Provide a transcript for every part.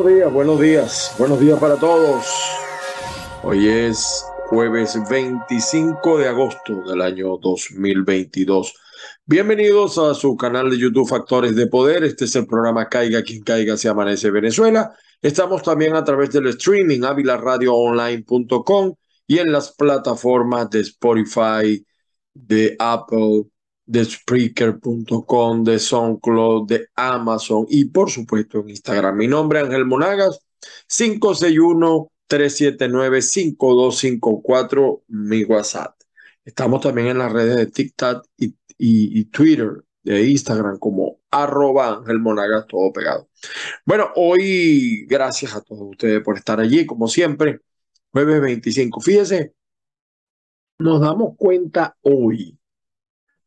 Buenos días, buenos días, buenos días para todos. Hoy es jueves 25 de agosto del año 2022. Bienvenidos a su canal de YouTube Factores de Poder. Este es el programa Caiga quien caiga se amanece Venezuela. Estamos también a través del streaming avilaradioonline.com y en las plataformas de Spotify, de Apple, de Spreaker.com, de SoundCloud, de Amazon y por supuesto en Instagram. Mi nombre es Ángel Monagas, 561-379-5254, mi WhatsApp. Estamos también en las redes de TikTok y, y, Twitter, de Instagram como arroba Ángel Monagas, todo pegado. Bueno, hoy gracias a todos ustedes por estar allí, como siempre, jueves 25. Fíjese, nos damos cuenta hoy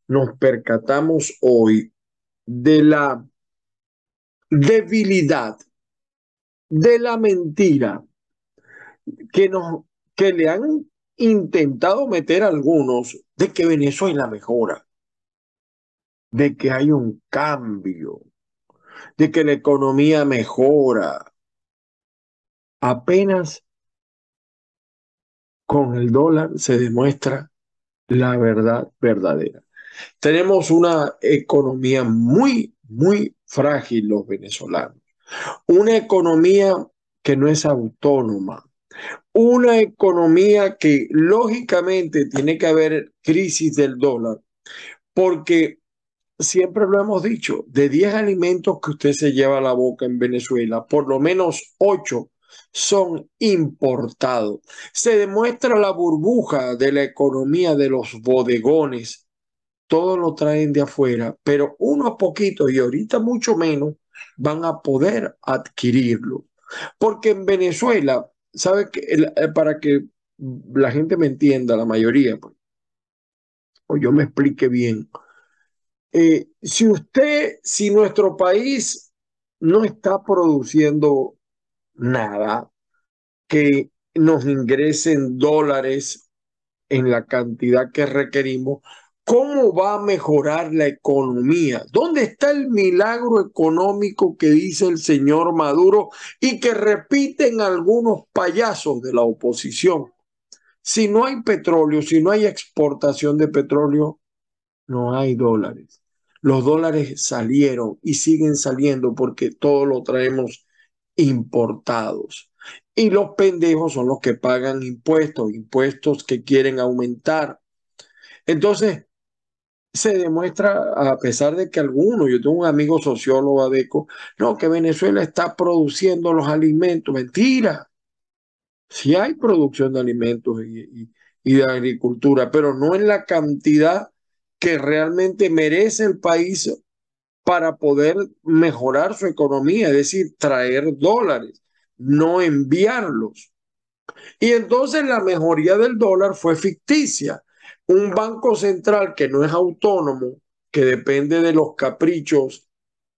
nos percatamos hoy de la debilidad, de la mentira que, nos, que le han intentado meter algunos de que Venezuela mejora, de que hay un cambio, de que la economía mejora. Apenas con el dólar se demuestra la verdad verdadera. Tenemos una economía muy, muy frágil los venezolanos. Una economía que no es autónoma. Una economía que lógicamente tiene que haber crisis del dólar, porque siempre lo hemos dicho, de 10 alimentos que usted se lleva a la boca en Venezuela, por lo menos 8 son importados. Se demuestra la burbuja de la economía de los bodegones todo lo traen de afuera, pero unos poquitos y ahorita mucho menos van a poder adquirirlo. Porque en Venezuela, ¿sabe que eh, para que la gente me entienda, la mayoría, pues, o yo me explique bien, eh, si usted, si nuestro país no está produciendo nada que nos ingresen dólares en la cantidad que requerimos, ¿Cómo va a mejorar la economía? ¿Dónde está el milagro económico que dice el señor Maduro y que repiten algunos payasos de la oposición? Si no hay petróleo, si no hay exportación de petróleo, no hay dólares. Los dólares salieron y siguen saliendo porque todo lo traemos importados. Y los pendejos son los que pagan impuestos, impuestos que quieren aumentar. Entonces, se demuestra, a pesar de que algunos, yo tengo un amigo sociólogo adeco, no, que Venezuela está produciendo los alimentos. Mentira. Sí hay producción de alimentos y, y de agricultura, pero no en la cantidad que realmente merece el país para poder mejorar su economía, es decir, traer dólares, no enviarlos. Y entonces la mejoría del dólar fue ficticia un banco central que no es autónomo, que depende de los caprichos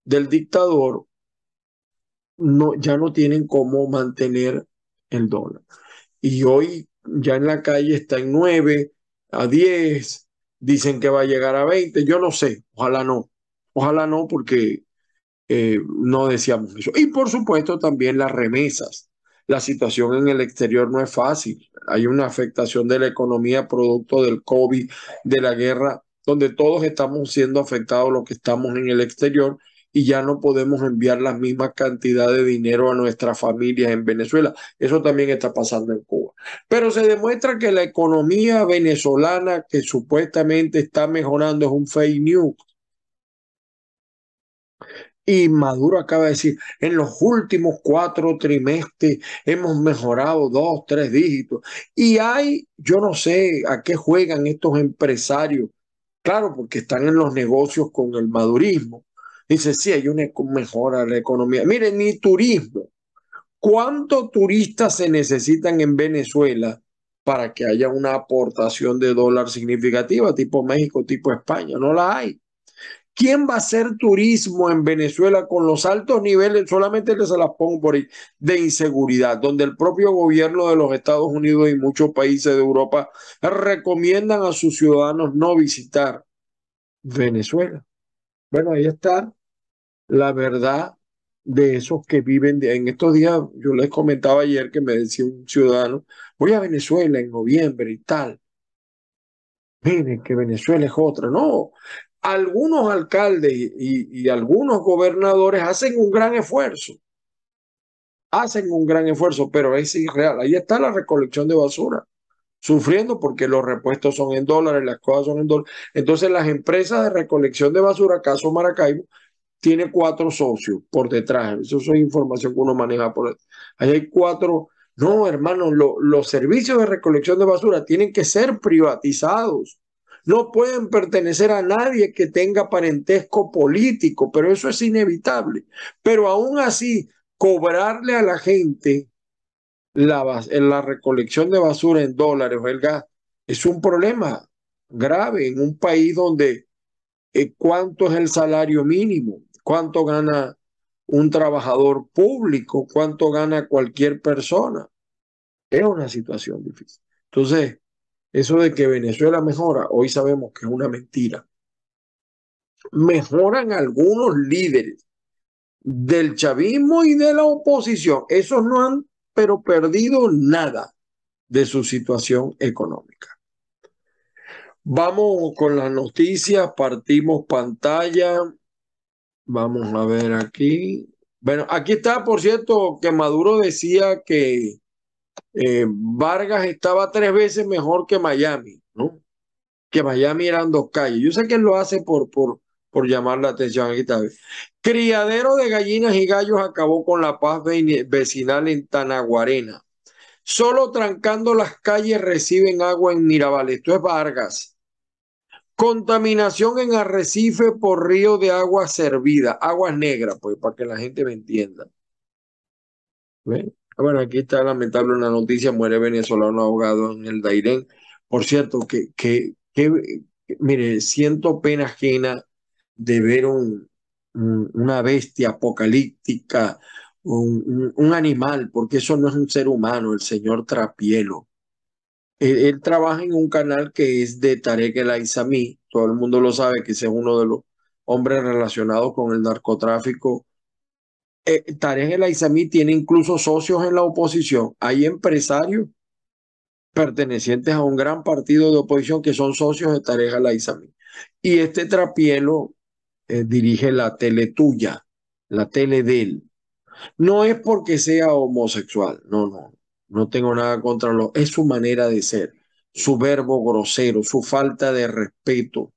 del dictador, no, ya no tienen cómo mantener el dólar. Y hoy ya en la calle está en 9, a 10, dicen que va a llegar a 20, yo no sé, ojalá no, ojalá no porque eh, no decíamos eso. Y por supuesto también las remesas. La situación en el exterior no es fácil hay una afectación de la economía producto del COVID, de la guerra, donde todos estamos siendo afectados los que estamos en el exterior y ya no podemos enviar la misma cantidad de dinero a nuestras familias en Venezuela. Eso también está pasando en Cuba. Pero se demuestra que la economía venezolana que supuestamente está mejorando es un fake news. Y Maduro acaba de decir, en los últimos cuatro trimestres hemos mejorado dos, tres dígitos. Y hay, yo no sé a qué juegan estos empresarios. Claro, porque están en los negocios con el madurismo. Dice, sí, hay una mejora de la economía. Miren, ni turismo. ¿Cuántos turistas se necesitan en Venezuela para que haya una aportación de dólar significativa, tipo México, tipo España? No la hay. ¿Quién va a hacer turismo en Venezuela con los altos niveles, solamente les se las pongo por ahí, de inseguridad, donde el propio gobierno de los Estados Unidos y muchos países de Europa recomiendan a sus ciudadanos no visitar Venezuela? Bueno, ahí está la verdad de esos que viven en estos días, yo les comentaba ayer que me decía un ciudadano, voy a Venezuela en noviembre y tal. Miren que Venezuela es otra. No, algunos alcaldes y, algunos gobernadores hacen un gran esfuerzo. Hacen un gran esfuerzo, pero es irreal. Ahí está la recolección de basura sufriendo porque los repuestos son en dólares, las cosas son en dólares. Entonces las empresas de recolección de basura, caso Maracaibo, tiene cuatro socios por detrás. Eso es información que uno maneja por Ahí hay cuatro. No, hermano, los servicios de recolección de basura tienen que ser privatizados. No pueden pertenecer a nadie que tenga parentesco político, pero eso es inevitable. Pero aún así, cobrarle a la gente la, la recolección de basura en dólares o el gas es un problema grave en un país donde eh, cuánto es el salario mínimo, cuánto gana un trabajador público, cuánto gana cualquier persona. Es una situación difícil. Entonces, eso de que Venezuela mejora, hoy sabemos que es una mentira. Mejoran algunos líderes del chavismo y de la oposición. Esos no han, pero perdido nada de su situación económica. Vamos con las noticias, partimos pantalla. Vamos a ver aquí. Bueno, aquí está, por cierto, que Maduro decía que eh, Vargas estaba tres veces mejor que Miami, ¿no? Que Miami eran dos calles. Yo sé que él lo hace por, por, por llamar la atención. Aquí está. Criadero de gallinas y gallos acabó con la paz vecinal en Tanaguarena. Solo trancando las calles reciben agua en Mirabal. Esto es Vargas. Contaminación en Arrecife por río de agua servida, agua negra, pues para que la gente me entienda. Bueno, aquí está lamentable una noticia, muere venezolano ahogado en el Dairén. Por cierto, que, que, que mire, siento pena ajena de ver un, una bestia apocalíptica, un, un, animal, porque eso no es un ser humano, el señor Trapielo. Él, trabaja en un canal que es de Tarek El Aizami, todo el mundo lo sabe que ese es uno de los hombres relacionados con el narcotráfico. Eh, Tarek El Aizami tiene incluso socios en la oposición. Hay empresarios pertenecientes a un gran partido de oposición que son socios de Tarek El Aizami. Y este trapielo eh, dirige la tele tuya, la tele de él. No es porque sea homosexual, no, no. No tengo nada contra lo. Es su manera de ser, su verbo grosero, su falta de respeto.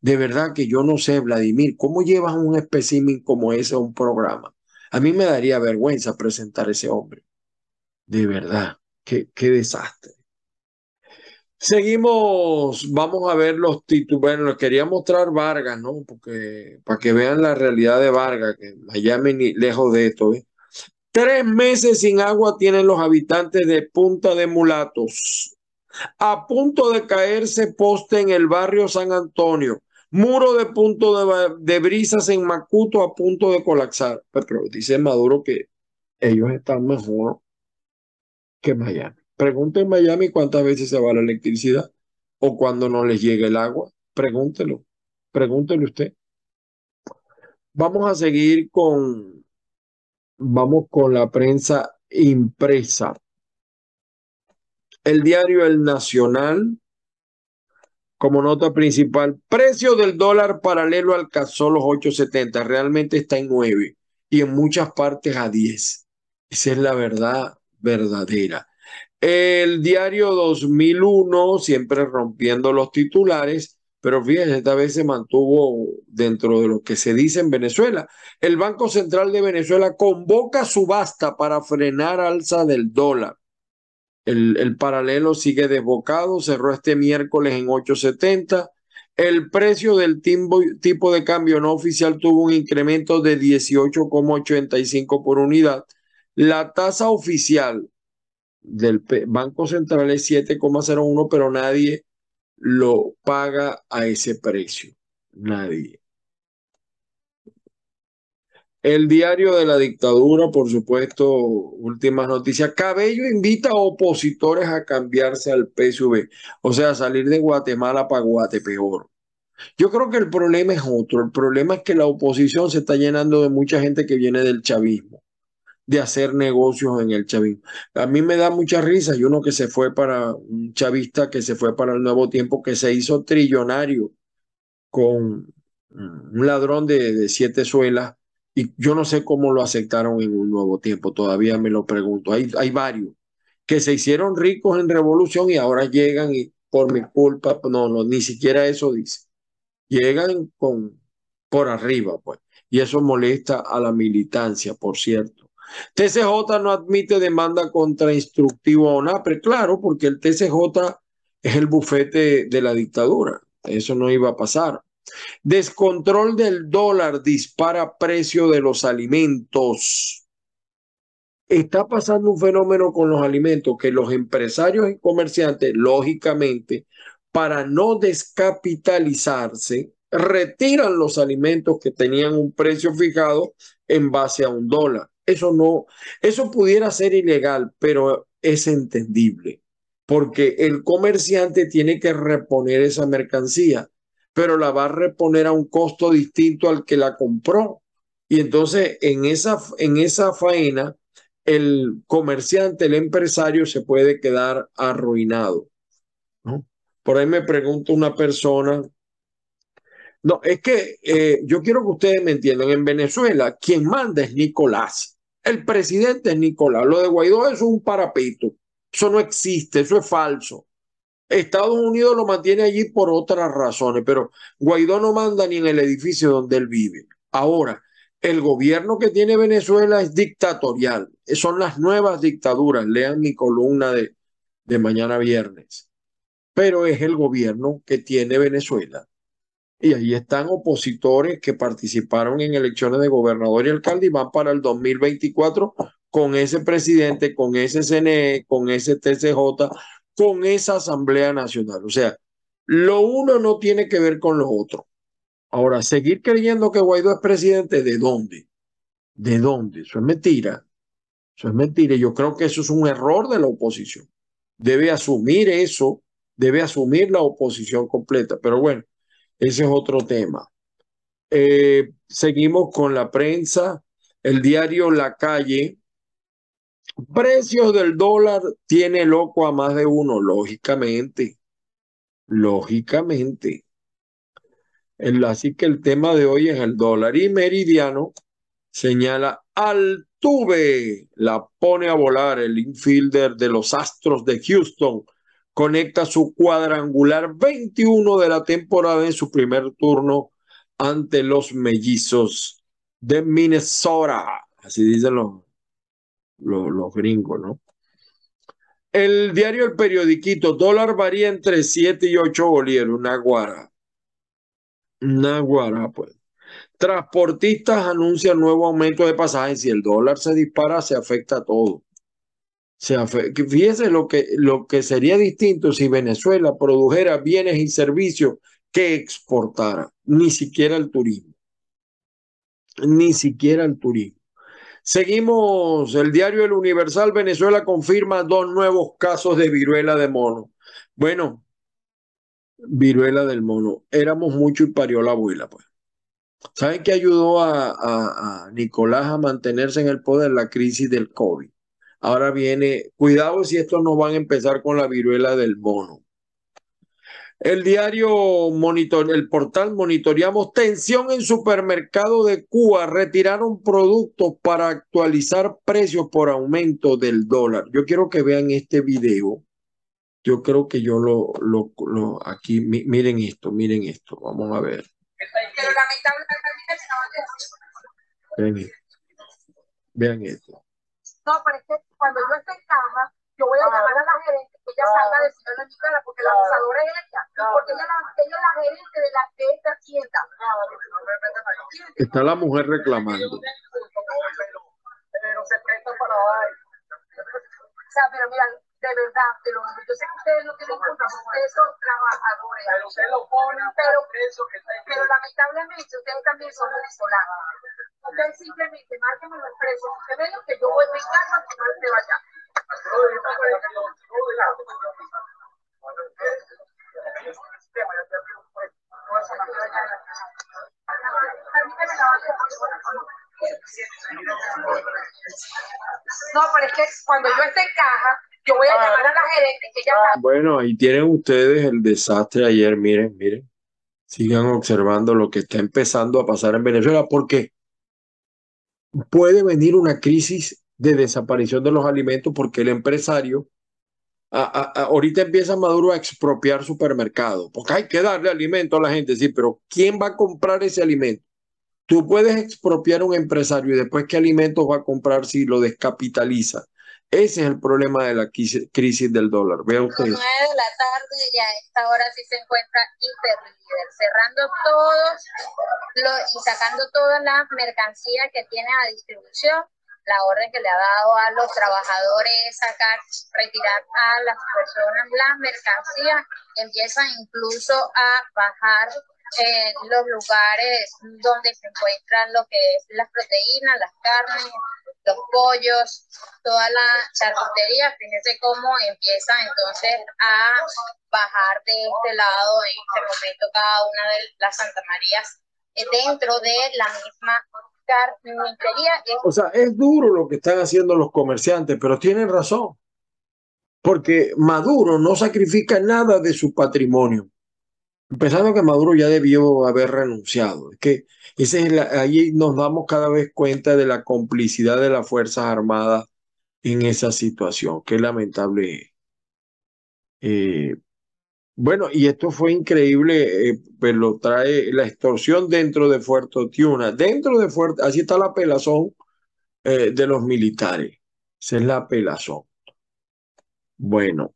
De verdad que yo no sé, Vladimir, ¿cómo llevas un espécimen como ese a un programa? A mí me daría vergüenza presentar a ese hombre. De verdad, qué, qué desastre. Seguimos, vamos a ver los títulos. Bueno, les quería mostrar Vargas, ¿no? Porque para que vean la realidad de Vargas, que Miami lejos de esto. ¿eh? Tres meses sin agua tienen los habitantes de Punta de Mulatos. A punto de caerse poste en el barrio San Antonio. Muro de punto de, brisas en Macuto a punto de colapsar. Pero dice Maduro que ellos están mejor que Miami. Pregunten en Miami cuántas veces se va la electricidad o cuando no les llega el agua. Pregúntelo. Pregúntelo usted. Vamos a seguir con Vamos con la prensa impresa. El diario El Nacional, como nota principal, precio del dólar paralelo alcanzó los 8.70, realmente está en 9 y en muchas partes a 10. Esa es la verdad verdadera. El diario 2001, siempre rompiendo los titulares, pero fíjense, esta vez se mantuvo dentro de lo que se dice en Venezuela. El Banco Central de Venezuela convoca subasta para frenar alza del dólar. El, el paralelo sigue desbocado, cerró este miércoles en 8.70. El precio del tipo de cambio no oficial tuvo un incremento de 18,85 por unidad. La tasa oficial del Banco Central es 7,01, pero nadie lo paga a ese precio. Nadie. El diario de la dictadura, por supuesto, últimas noticias. Cabello invita a opositores a cambiarse al PSV, o sea, salir de Guatemala para Guatepeor. Yo creo que el problema es otro. El problema es que la oposición se está llenando de mucha gente que viene del chavismo, de hacer negocios en el chavismo. A mí me da mucha risa. Y uno que se fue para, un chavista que se fue para el nuevo tiempo, que se hizo trillonario con un ladrón de, siete suelas. Y yo no sé cómo lo aceptaron en un nuevo tiempo. Todavía me lo pregunto. Hay, hay varios que se hicieron ricos en revolución y ahora llegan y por mi culpa, no, no, ni siquiera eso dice llegan con, por arriba, pues. Y eso molesta a la militancia, por cierto. TCJ no admite demanda contra instructivo a ONAPRE, claro, porque el TCJ es el bufete de la dictadura. Eso no iba a pasar. Descontrol del dólar dispara precio de los alimentos. Está pasando un fenómeno con los alimentos que los empresarios y comerciantes, lógicamente, para no descapitalizarse, retiran los alimentos que tenían un precio fijado en base a un dólar. Eso no, eso pudiera ser ilegal, pero es entendible, porque el comerciante tiene que reponer esa mercancía, pero la va a reponer a un costo distinto al que la compró. Y entonces en esa, en esa faena, el comerciante, el empresario se puede quedar arruinado. ¿no? Por ahí me pregunta una persona. No, es que eh, yo quiero que ustedes me entiendan. En Venezuela, quien manda es Nicolás. El presidente es Nicolás. Lo de Guaidó es un parapito. Eso no existe, eso es falso. Estados Unidos lo mantiene allí por otras razones, pero Guaidó no manda ni en el edificio donde él vive. Ahora, el gobierno que tiene Venezuela es dictatorial. Son las nuevas dictaduras. Lean mi columna de, de mañana viernes pero es el gobierno que tiene Venezuela. Y ahí están opositores que participaron en elecciones de gobernador y alcalde y van para el 2024 con ese presidente, con ese CNE, con ese TCJ, con esa Asamblea Nacional. O sea, lo uno no tiene que ver con lo otro. Ahora, seguir creyendo que Guaidó es presidente, ¿de dónde? ¿De dónde? Eso es mentira. Eso es mentira. Yo creo que eso es un error de la oposición. Debe asumir eso debe asumir la oposición completa. Pero bueno, ese es otro tema. Eh, seguimos con la prensa, el diario La Calle. Precios del dólar tiene loco a más de uno, lógicamente. Lógicamente. así que el tema de hoy es el dólar. Y Meridiano señala Altuve, la pone a volar el infielder de los Astros de Houston conecta su cuadrangular 21 de la temporada en su primer turno ante los mellizos de Minnesota. Así dicen los, los, gringos, ¿no? El diario El Periodiquito, dólar varía entre 7 y 8 bolívares, Naguara. Naguara, pues. Transportistas anuncian nuevo aumento de pasajes. Si el dólar se dispara, se afecta a todo sea, fíjese lo que, lo que sería distinto si Venezuela produjera bienes y servicios que exportara, ni siquiera el turismo, ni siquiera el turismo. Seguimos, el diario El Universal, Venezuela confirma dos nuevos casos de viruela de mono. Bueno, viruela del mono, éramos mucho y parió la abuela, pues. ¿Saben qué ayudó a, a Nicolás a mantenerse en el poder? La crisis del COVID Ahora viene, cuidado si estos no van a empezar con la viruela del mono. El diario Monitor, el portal monitoreamos tensión en supermercado de Cuba. Retiraron productos para actualizar precios por aumento del dólar. Yo quiero que vean este video. Yo creo que yo lo, lo, lo aquí, miren esto, miren esto. Vamos a ver. Vean Vean esto. No, pero es que cuando yo esté en cama, yo voy a llamar a la gerente que ella salga a decirle a mi cara, porque la abusadora es ella, porque ella, ella es la gerente de, la, de esta tienda. Está la mujer reclamando. Pero se presta para O sea, pero mira, de verdad, pero yo sé que ustedes no tienen culpa, ustedes son trabajadores. Pero ustedes lo ponen, pero, pero lamentablemente ustedes también son venezolanos. Ustedes simplemente marquen los precios. Usted ve lo que yo voy a mi casa, que no esté vaya. No, pero es que cuando yo esté en caja, yo voy a llamar a la gerente que ya está. Bueno, ahí tienen ustedes el desastre ayer, miren, miren. Sigan observando lo que está empezando a pasar en Venezuela, porque puede venir una crisis de desaparición de los alimentos porque el empresario ahorita empieza Maduro a expropiar supermercados, porque hay que darle alimento a la gente, sí, pero ¿quién va a comprar ese alimento? Tú puedes expropiar a un empresario y después qué alimentos va a comprar si lo descapitaliza. Ese es el problema de la crisis del dólar. Vea usted. 9 de la tarde ya a esta hora sí se encuentra cerrando todos y sacando toda la mercancía que tiene a distribución la orden que le ha dado a los trabajadores es sacar, retirar a las personas las mercancías, empiezan incluso a bajar en los lugares donde se encuentran lo que es las proteínas, las carnes, los pollos, toda la charcutería. Fíjense cómo empieza entonces a bajar de este lado en este momento cada una de las Santa Marías eh, dentro de la misma o sea, es duro lo que están haciendo los comerciantes, pero tienen razón. Porque Maduro no sacrifica nada de su patrimonio. Empezando que Maduro ya debió haber renunciado. Es que ahí nos damos cada vez cuenta de la complicidad de las Fuerzas Armadas en esa situación. Qué lamentable. Eh, bueno, y esto fue increíble, eh, pues lo trae la extorsión dentro de Fuerte Tiuna. Dentro de Fuerte, así está la pelazón eh, de los militares. Esa es la pelazón. Bueno,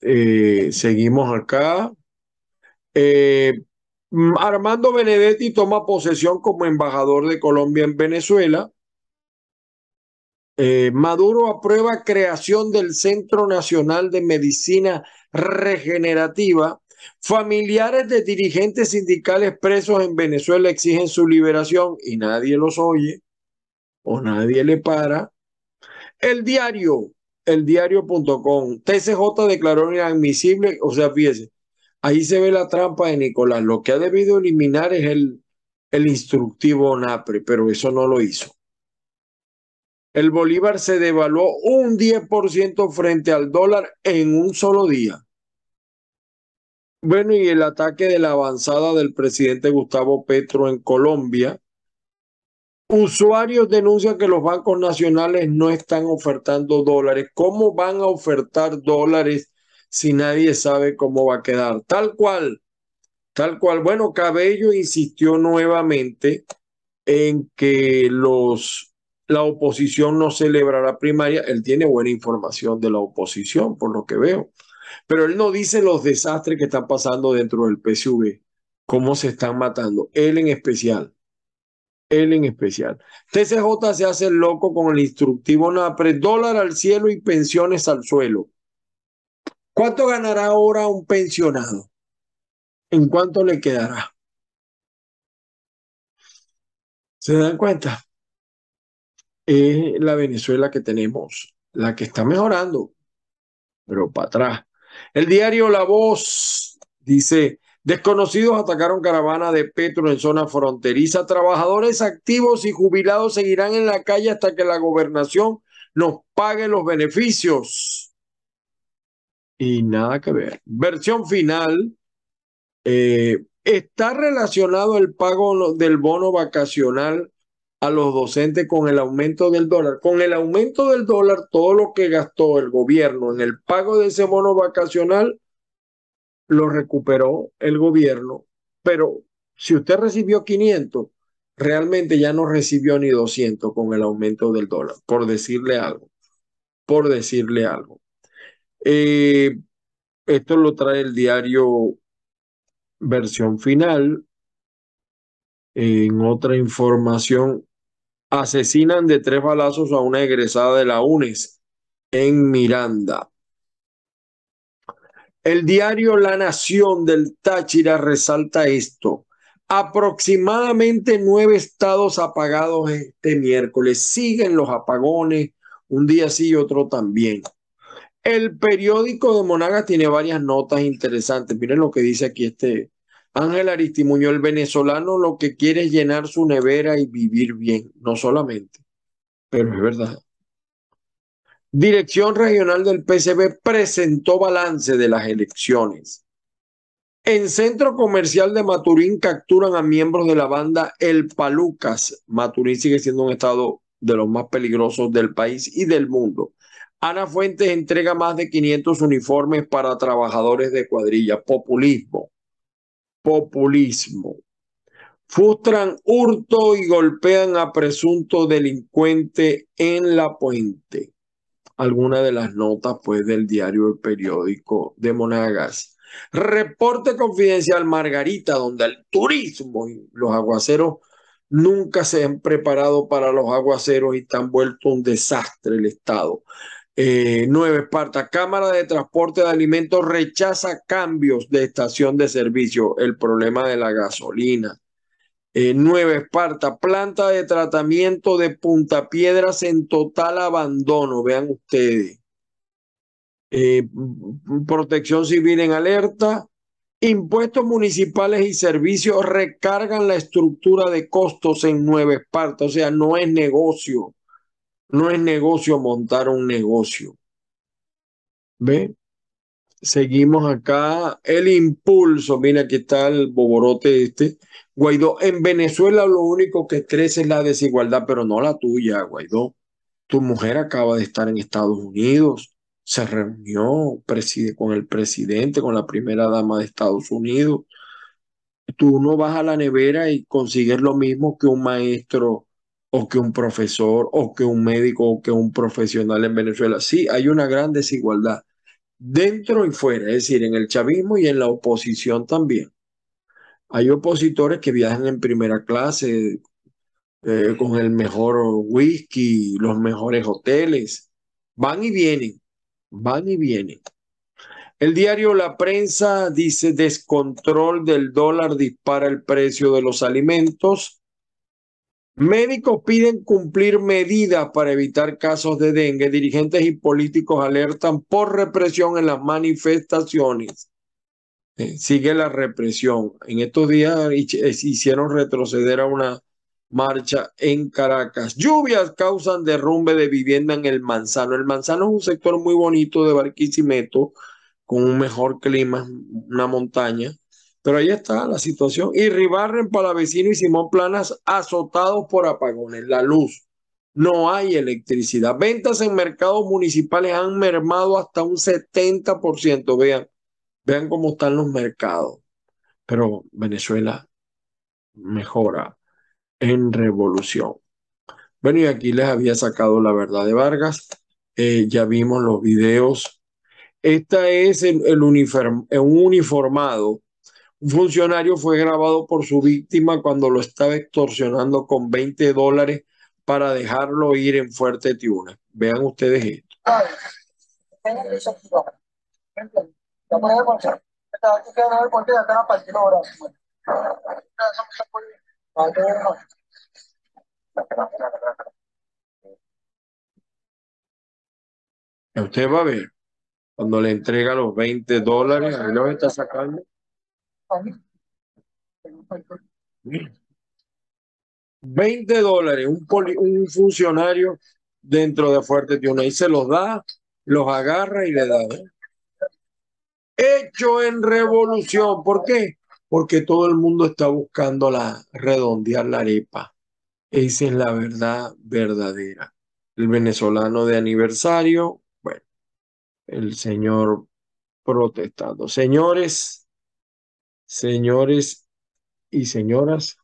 eh, seguimos acá. Armando Benedetti toma posesión como embajador de Colombia en Venezuela. Maduro aprueba creación del Centro Nacional de Medicina regenerativa, familiares de dirigentes sindicales presos en Venezuela exigen su liberación y nadie los oye o nadie le para. El diario, el diario.com, TCJ declaró inadmisible, o sea, fíjese, ahí se ve la trampa de Nicolás. Lo que ha debido eliminar es el, el instructivo NAPRE, pero eso no lo hizo el bolívar se devaluó un 10% frente al dólar en un solo día. Bueno, y el ataque de la avanzada del presidente Gustavo Petro en Colombia. Usuarios denuncian que los bancos nacionales no están ofertando dólares. ¿Cómo van a ofertar dólares si nadie sabe cómo va a quedar? Tal cual, tal cual. Bueno, Cabello insistió nuevamente en que los la oposición no celebrará primaria. Él tiene buena información de la oposición, por lo que veo. Pero él no dice los desastres que están pasando dentro del PSV, cómo se están matando. Él en especial. Él en especial. TCJ se hace loco con el instructivo NAPRE, dólar al cielo y pensiones al suelo. ¿Cuánto ganará ahora un pensionado? ¿En cuánto le quedará? ¿Se dan cuenta? Es la Venezuela que tenemos, la que está mejorando, pero para atrás. El diario La Voz dice, desconocidos atacaron caravana de Petro en zona fronteriza, trabajadores activos y jubilados seguirán en la calle hasta que la gobernación nos pague los beneficios. Y nada que ver. Versión final. Eh, está relacionado el pago del bono vacacional a los docentes con el aumento del dólar. Con el aumento del dólar, todo lo que gastó el gobierno en el pago de ese bono vacacional, lo recuperó el gobierno. Pero si usted recibió 500, realmente ya no recibió ni 200 con el aumento del dólar, por decirle algo. Por decirle algo. Eh, esto lo trae el diario versión final. En otra información, asesinan de tres balazos a una egresada de la UNES en Miranda. El diario La Nación del Táchira resalta esto. Aproximadamente nueve estados apagados este miércoles. Siguen los apagones, un día sí y otro también. El periódico de Monagas tiene varias notas interesantes. Miren lo que dice aquí este, Ángel Aristimuño, el venezolano lo que quiere es llenar su nevera y vivir bien, no solamente, pero es verdad. Dirección Regional del PCB presentó balance de las elecciones. En Centro Comercial de Maturín capturan a miembros de la banda El Palucas. Maturín sigue siendo un estado de los más peligrosos del país y del mundo. Ana Fuentes entrega más de 500 uniformes para trabajadores de cuadrilla. Populismo. Populismo. Frustran hurto y golpean a presunto delincuente en la puente. Alguna de las notas pues del diario El Periódico de Monagas. Reporte confidencial Margarita, donde el turismo y los aguaceros nunca se han preparado para los aguaceros y están vuelto un desastre el Estado. Eh, nueve, Esparta, Cámara de Transporte de Alimentos rechaza cambios de estación de servicio, el problema de la gasolina. Eh, nueve, Esparta, planta de tratamiento de puntapiedras en total abandono, vean ustedes. Eh, protección civil en alerta, impuestos municipales y servicios recargan la estructura de costos en Nueva Esparta, o sea, no es negocio no es negocio montar un negocio. ¿Ve? Seguimos acá. El impulso, mira, aquí está el boborote este. Guaidó, en Venezuela lo único que crece es la desigualdad, pero no la tuya, Guaidó. Tu mujer acaba de estar en Estados Unidos, se reunió con el presidente, con la primera dama de Estados Unidos. Tú no vas a la nevera y consigues lo mismo que un maestro o que un profesor, o que un médico, o que un profesional en Venezuela. Sí, hay una gran desigualdad dentro y fuera, es decir, en el chavismo y en la oposición también. Hay opositores que viajan en primera clase eh, con el mejor whisky, los mejores hoteles. Van y vienen, van y vienen. El diario La Prensa dice descontrol del dólar dispara el precio de los alimentos. Médicos piden cumplir medidas para evitar casos de dengue. Dirigentes y políticos alertan por represión en las manifestaciones. Eh, sigue la represión. En estos días hicieron retroceder a una marcha en Caracas. Lluvias causan derrumbe de vivienda en el Manzano. El Manzano es un sector muy bonito de Barquisimeto, con un mejor clima, una montaña pero ahí está la situación. Y Ribarren, Palavecino y Simón Planas azotados por apagones. La luz. No hay electricidad. Ventas en mercados municipales han mermado hasta un 70%. Vean, vean cómo están los mercados. Pero Venezuela mejora en revolución. Bueno, y aquí les había sacado la verdad de Vargas. Eh, ya vimos los videos. Esta es el, el un uniformado un funcionario fue grabado por su víctima cuando lo estaba extorsionando con 20 dólares para dejarlo ir en Fuerte Tiuna. Vean ustedes esto. Usted va a ver, cuando le entrega los 20 dólares, ahí lo está sacando. 20 dólares, un, un funcionario dentro de Fuerte Tiuna y se los da, los agarra y le da. ¿eh? Hecho en revolución. ¿Por qué? Porque todo el mundo está buscando la redondear la arepa. Esa es la verdad verdadera. El venezolano de aniversario, bueno, el señor protestando. Señores, Señores y señoras,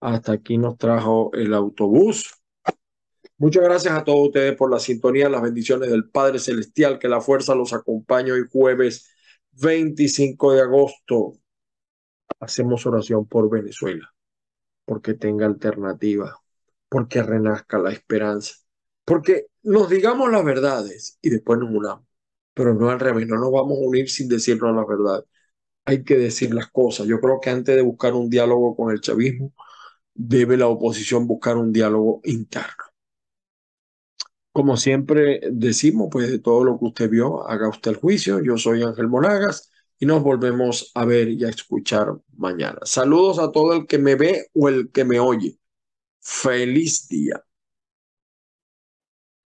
hasta aquí nos trajo el autobús. Muchas gracias a todos ustedes por la sintonía, las bendiciones del Padre Celestial, que la fuerza los acompañe hoy jueves 25 de agosto. Hacemos oración por Venezuela, porque tenga alternativa, porque renazca la esperanza, porque nos digamos las verdades y después nos unamos, pero no al revés, no nos vamos a unir sin decirnos las verdades hay que decir las cosas. Yo creo que antes de buscar un diálogo con el chavismo, debe la oposición buscar un diálogo interno. Como siempre decimos, pues de todo lo que usted vio, haga usted el juicio. Yo soy Ángel Monagas y nos volvemos a ver y a escuchar mañana. Saludos a todo el que me ve o el que me oye. Feliz día.